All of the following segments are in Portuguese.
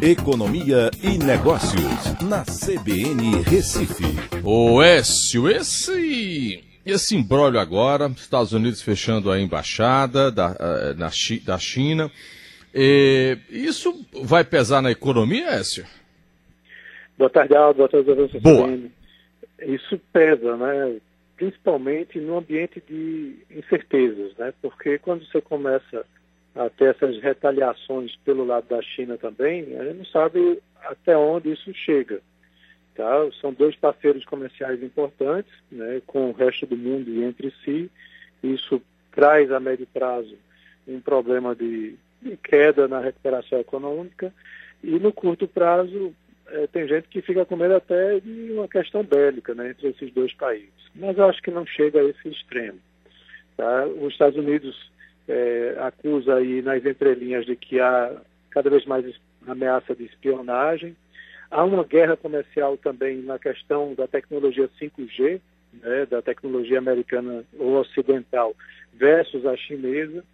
Economia e Negócios, na CBN Recife. Ô Écio, esse, esse embrólio agora, Estados Unidos fechando a embaixada da, eh, na, da China, isso vai pesar na economia, Écio? Boa tarde, Aldo. Boa tarde, Aldo. Boa. Isso pesa, né? Principalmente no ambiente de incertezas, né? Porque quando você começa a ter essas retaliações pelo lado da China também, a gente não sabe até onde isso chega. Tá? São dois parceiros comerciais importantes, né, com o resto do mundo e entre si. Isso traz a médio prazo um problema de, de queda na recuperação econômica e no curto prazo é, tem gente que fica com medo até de uma questão bélica né, entre esses dois países. Mas eu acho que não chega a esse extremo. Tá? Os Estados Unidos é, acusa aí nas entrelinhas de que há cada vez mais ameaça de espionagem. Há uma guerra comercial também na questão da tecnologia 5G, né, da tecnologia americana ou ocidental versus a chinesa.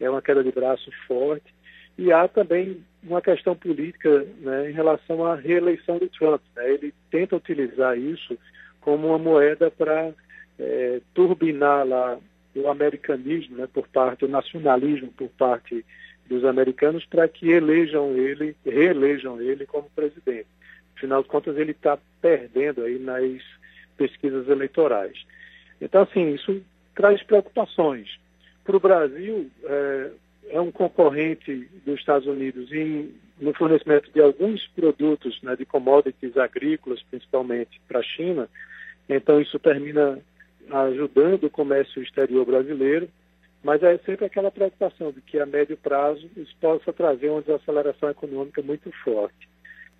É uma queda de braço forte. E há também uma questão política né, em relação à reeleição do Trump. Né? Ele tenta utilizar isso como uma moeda para é, turbinar lá o americanismo, né, por parte, o nacionalismo por parte dos americanos para que elejam ele, reelejam ele como presidente. Afinal de contas, ele está perdendo aí nas pesquisas eleitorais. Então, assim, isso traz preocupações. Para o Brasil, é, é, um concorrente dos Estados Unidos em, no fornecimento de alguns produtos, né, de commodities agrícolas, principalmente para a China. Então, isso termina ajudando o comércio exterior brasileiro, mas é sempre aquela preocupação de que a médio prazo isso possa trazer uma desaceleração econômica muito forte,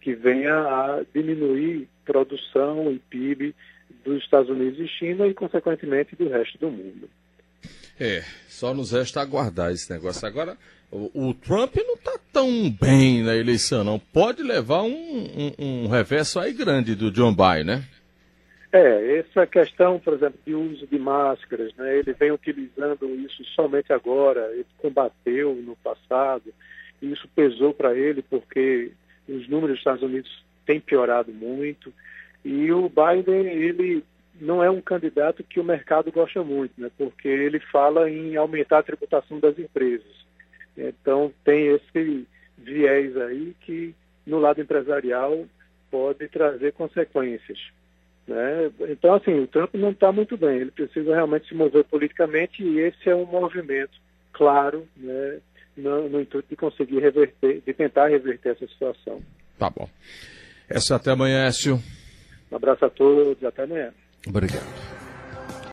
que venha a diminuir produção e PIB dos Estados Unidos e China e, consequentemente, do resto do mundo. É, só nos resta aguardar esse negócio. Agora, o, o Trump não está tão bem na eleição, não. Pode levar um, um, um reverso aí grande do John Biden, né? É, essa questão, por exemplo, de uso de máscaras, né, ele vem utilizando isso somente agora, ele combateu no passado, e isso pesou para ele porque os números dos Estados Unidos têm piorado muito, e o Biden, ele não é um candidato que o mercado gosta muito, né, porque ele fala em aumentar a tributação das empresas. Então, tem esse viés aí que, no lado empresarial, pode trazer consequências. Né? Então, assim, o Trump não está muito bem, ele precisa realmente se mover politicamente e esse é um movimento claro né, no, no intuito de conseguir reverter, de tentar reverter essa situação. Tá bom. Essa até amanhã, Écio. Um abraço a todos, até amanhã. Obrigado.